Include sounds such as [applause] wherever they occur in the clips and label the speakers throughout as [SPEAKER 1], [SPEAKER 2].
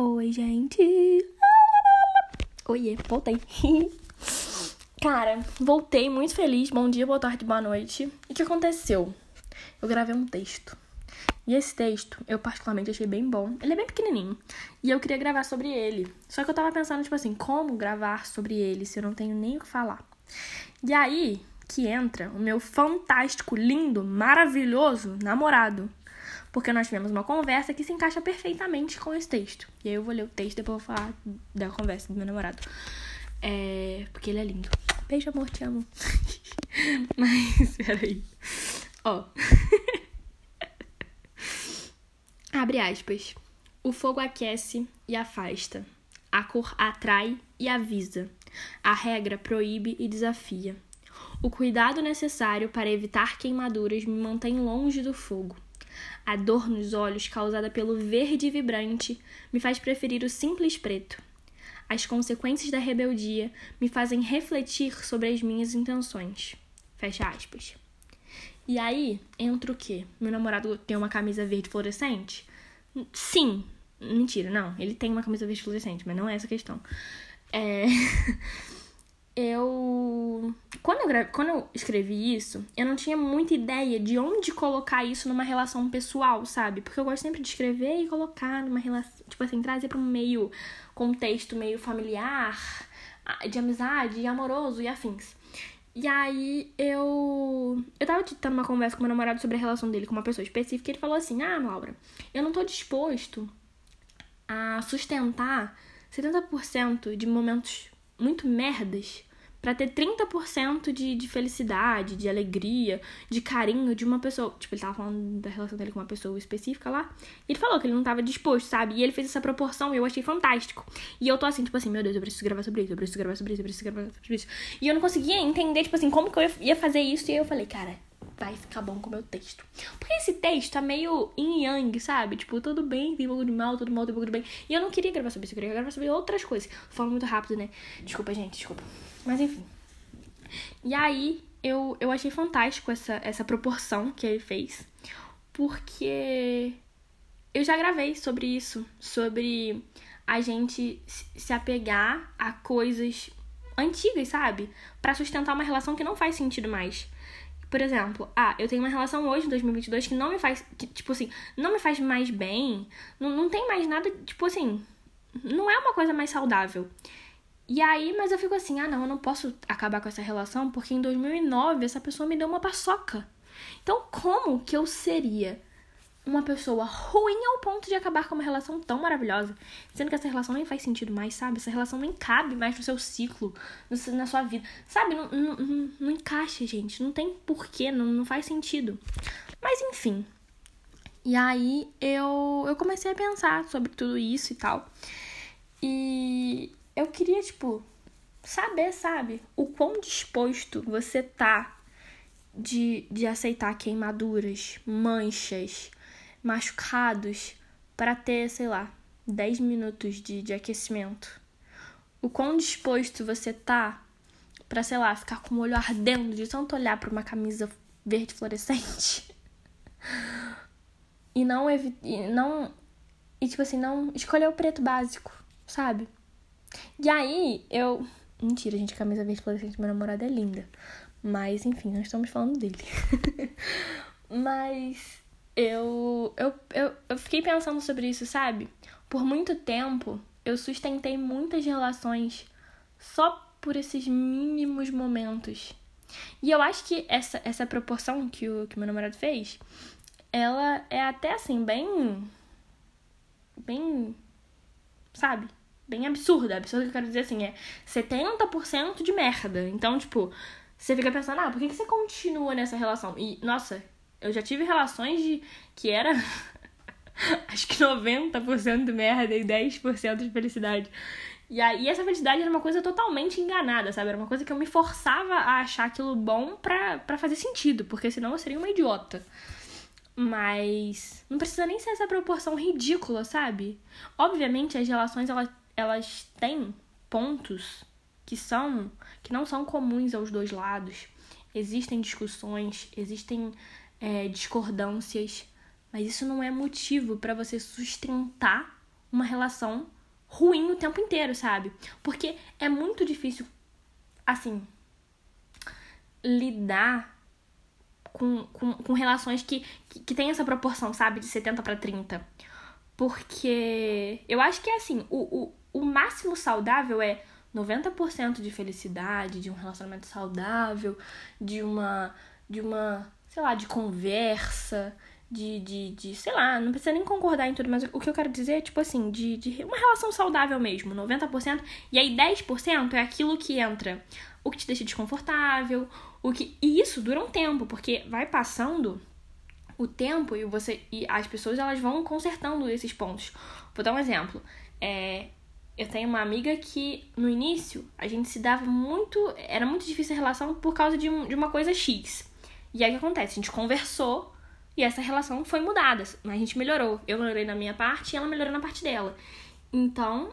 [SPEAKER 1] Oi, gente. Oiê, voltei. [laughs] Cara, voltei muito feliz. Bom dia, boa tarde, boa noite. E o que aconteceu? Eu gravei um texto. E esse texto, eu particularmente achei bem bom. Ele é bem pequenininho. E eu queria gravar sobre ele. Só que eu tava pensando, tipo assim, como gravar sobre ele se eu não tenho nem o que falar. E aí que entra o meu fantástico, lindo, maravilhoso namorado. Porque nós tivemos uma conversa que se encaixa perfeitamente com esse texto. E aí eu vou ler o texto e depois eu vou falar da conversa do meu namorado. É. Porque ele é lindo. Beijo, amor, te amo. [laughs] Mas, peraí. Ó. [laughs] Abre aspas. O fogo aquece e afasta. A cor atrai e avisa. A regra proíbe e desafia. O cuidado necessário para evitar queimaduras me mantém longe do fogo. A dor nos olhos causada pelo verde vibrante me faz preferir o simples preto. As consequências da rebeldia me fazem refletir sobre as minhas intenções. Fecha aspas. E aí entra o quê? Meu namorado tem uma camisa verde fluorescente? Sim. Mentira, não. Ele tem uma camisa verde fluorescente, mas não é essa a questão. É. [laughs] eu. Quando eu, gra... Quando eu escrevi isso, eu não tinha muita ideia de onde colocar isso numa relação pessoal, sabe? Porque eu gosto sempre de escrever e colocar numa relação. Tipo assim, trazer pra um meio contexto meio familiar, de amizade, amoroso e afins. E aí eu. Eu tava tendo uma conversa com meu namorado sobre a relação dele com uma pessoa específica e ele falou assim: Ah, Laura, eu não tô disposto a sustentar 70% de momentos muito merdas para ter 30% de, de felicidade, de alegria, de carinho de uma pessoa. Tipo, ele tava falando da relação dele com uma pessoa específica lá. E ele falou que ele não tava disposto, sabe? E ele fez essa proporção e eu achei fantástico. E eu tô assim, tipo assim, meu Deus, eu preciso gravar sobre isso, eu preciso gravar sobre isso, eu preciso gravar sobre isso. E eu não conseguia entender, tipo assim, como que eu ia fazer isso. E aí eu falei, cara, vai ficar bom com o meu texto. Porque esse texto tá meio yin yang, sabe? Tipo, tudo bem, tem pouco de mal, tudo mal, tem pouco de bem. E eu não queria gravar sobre isso, eu queria gravar sobre outras coisas. Falando muito rápido, né? Desculpa, gente, desculpa. Mas enfim. E aí eu, eu achei fantástico essa, essa proporção que ele fez. Porque eu já gravei sobre isso, sobre a gente se apegar a coisas antigas, sabe? para sustentar uma relação que não faz sentido mais. Por exemplo, ah, eu tenho uma relação hoje, em 2022, que não me faz, que, tipo assim, não me faz mais bem, não, não tem mais nada, tipo assim, não é uma coisa mais saudável. E aí, mas eu fico assim, ah, não, eu não posso acabar com essa relação porque em 2009 essa pessoa me deu uma paçoca. Então, como que eu seria uma pessoa ruim ao ponto de acabar com uma relação tão maravilhosa, sendo que essa relação nem faz sentido mais, sabe? Essa relação nem cabe mais no seu ciclo, no, na sua vida, sabe? Não, não, não, não encaixa, gente, não tem porquê, não, não faz sentido. Mas enfim. E aí eu, eu comecei a pensar sobre tudo isso e tal. E eu queria, tipo, saber, sabe, o quão disposto você tá de, de aceitar queimaduras, manchas, machucados para ter, sei lá, 10 minutos de, de aquecimento. O quão disposto você tá para, sei lá, ficar com o olho ardendo de tanto olhar para uma camisa verde fluorescente. e não e não e tipo assim, não escolher o preto básico, sabe? E aí, eu. Mentira, gente, camisa verde fluorescente meu namorado é linda. Mas, enfim, nós estamos falando dele. [laughs] Mas eu, eu, eu, eu fiquei pensando sobre isso, sabe? Por muito tempo, eu sustentei muitas relações só por esses mínimos momentos. E eu acho que essa, essa proporção que o que meu namorado fez, ela é até assim, bem. Bem. Sabe? bem absurda. Absurda que eu quero dizer assim, é 70% de merda. Então, tipo, você fica pensando, ah, por que, que você continua nessa relação? E, nossa, eu já tive relações de que era [laughs] acho que 90% de merda e 10% de felicidade. E aí essa felicidade era uma coisa totalmente enganada, sabe? Era uma coisa que eu me forçava a achar aquilo bom pra, pra fazer sentido, porque senão eu seria uma idiota. Mas não precisa nem ser essa proporção ridícula, sabe? Obviamente as relações elas elas têm pontos que são que não são comuns aos dois lados. Existem discussões, existem é, discordâncias, mas isso não é motivo para você sustentar uma relação ruim o tempo inteiro, sabe? Porque é muito difícil, assim, lidar com, com, com relações que, que, que tem essa proporção, sabe? De 70 para 30. Porque eu acho que é assim, o, o, o máximo saudável é 90% de felicidade, de um relacionamento saudável, de uma, de uma, sei lá, de conversa, de, de, de, sei lá, não precisa nem concordar em tudo, mas o que eu quero dizer é, tipo assim, de, de uma relação saudável mesmo, 90%, e aí 10% é aquilo que entra, o que te deixa desconfortável, o que. E isso dura um tempo, porque vai passando o tempo e você. E as pessoas elas vão consertando esses pontos. Vou dar um exemplo. É, eu tenho uma amiga que no início a gente se dava muito. Era muito difícil a relação por causa de, um, de uma coisa X. E aí o que acontece? A gente conversou e essa relação foi mudada. A gente melhorou. Eu melhorei na minha parte e ela melhorou na parte dela. Então,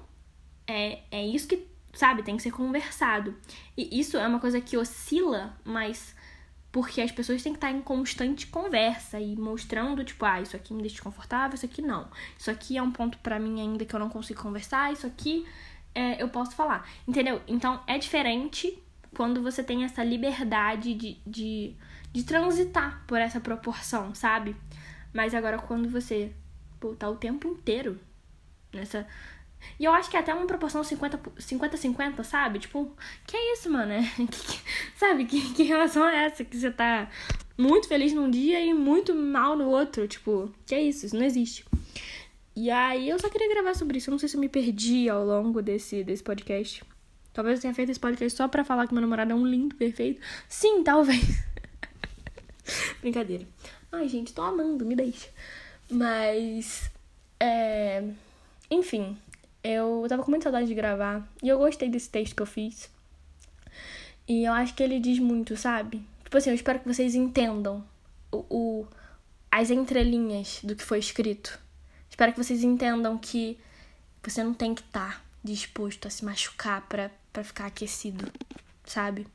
[SPEAKER 1] é, é isso que, sabe, tem que ser conversado. E isso é uma coisa que oscila, mas porque as pessoas têm que estar em constante conversa e mostrando, tipo, ah, isso aqui me deixa desconfortável, isso aqui não. Isso aqui é um ponto para mim ainda que eu não consigo conversar, isso aqui é, eu posso falar. Entendeu? Então é diferente quando você tem essa liberdade de, de de transitar por essa proporção, sabe? Mas agora quando você pô, tá o tempo inteiro nessa. E eu acho que é até uma proporção 50-50, sabe? Tipo, que é isso, mano? É, [laughs] que, sabe? Que, que relação é essa? Que você tá muito feliz num dia e muito mal no outro. Tipo, que é isso? Isso não existe. E aí eu só queria gravar sobre isso. Eu não sei se eu me perdi ao longo desse, desse podcast. Talvez eu tenha feito esse podcast só pra falar que meu namorado é um lindo, perfeito. Sim, talvez. [laughs] Brincadeira. Ai, gente, tô amando, me deixa. Mas. É... Enfim, eu tava com muita saudade de gravar. E eu gostei desse texto que eu fiz. E eu acho que ele diz muito, sabe? Tipo assim, eu espero que vocês entendam o, o as entrelinhas do que foi escrito. Espero que vocês entendam que você não tem que estar tá disposto a se machucar pra, pra ficar aquecido, sabe?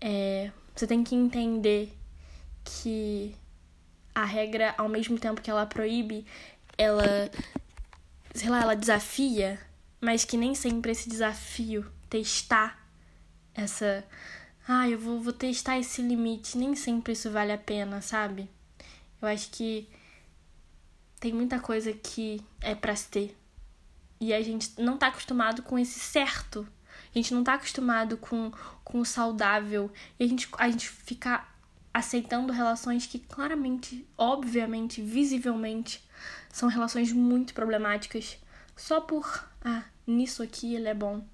[SPEAKER 1] É, você tem que entender que a regra, ao mesmo tempo que ela proíbe, ela, sei lá, ela desafia, mas que nem sempre esse desafio, testar essa. Ah, eu vou, vou testar esse limite, nem sempre isso vale a pena, sabe? Eu acho que tem muita coisa que é pra se ter. E a gente não tá acostumado com esse certo. A gente não tá acostumado com, com o saudável. E a gente, a gente fica aceitando relações que claramente, obviamente, visivelmente são relações muito problemáticas só por ah, nisso aqui ele é bom,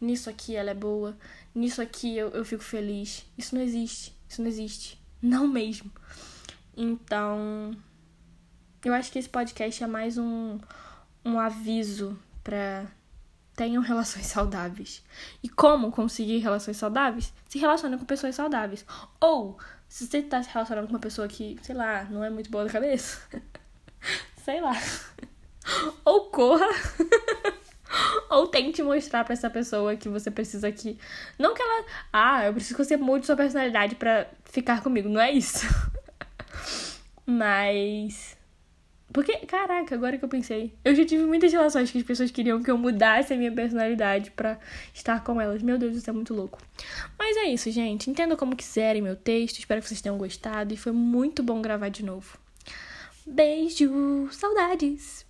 [SPEAKER 1] nisso aqui ela é boa, nisso aqui eu, eu fico feliz. Isso não existe, isso não existe, não mesmo. Então, eu acho que esse podcast é mais um, um aviso para tenham [laughs] relações saudáveis. E como conseguir relações saudáveis? Se relacione com pessoas saudáveis. Ou se você tá se relacionando com uma pessoa que, sei lá, não é muito boa da cabeça, [laughs] sei lá. Ou corra. [laughs] Ou tente mostrar para essa pessoa que você precisa que. Não que ela. Ah, eu preciso que você mude sua personalidade para ficar comigo. Não é isso. [laughs] Mas. Porque, caraca, agora que eu pensei. Eu já tive muitas relações que as pessoas queriam que eu mudasse a minha personalidade para estar com elas. Meu Deus, isso é muito louco. Mas é isso, gente. Entenda como quiserem meu texto. Espero que vocês tenham gostado. E foi muito bom gravar de novo. Beijo! Saudades!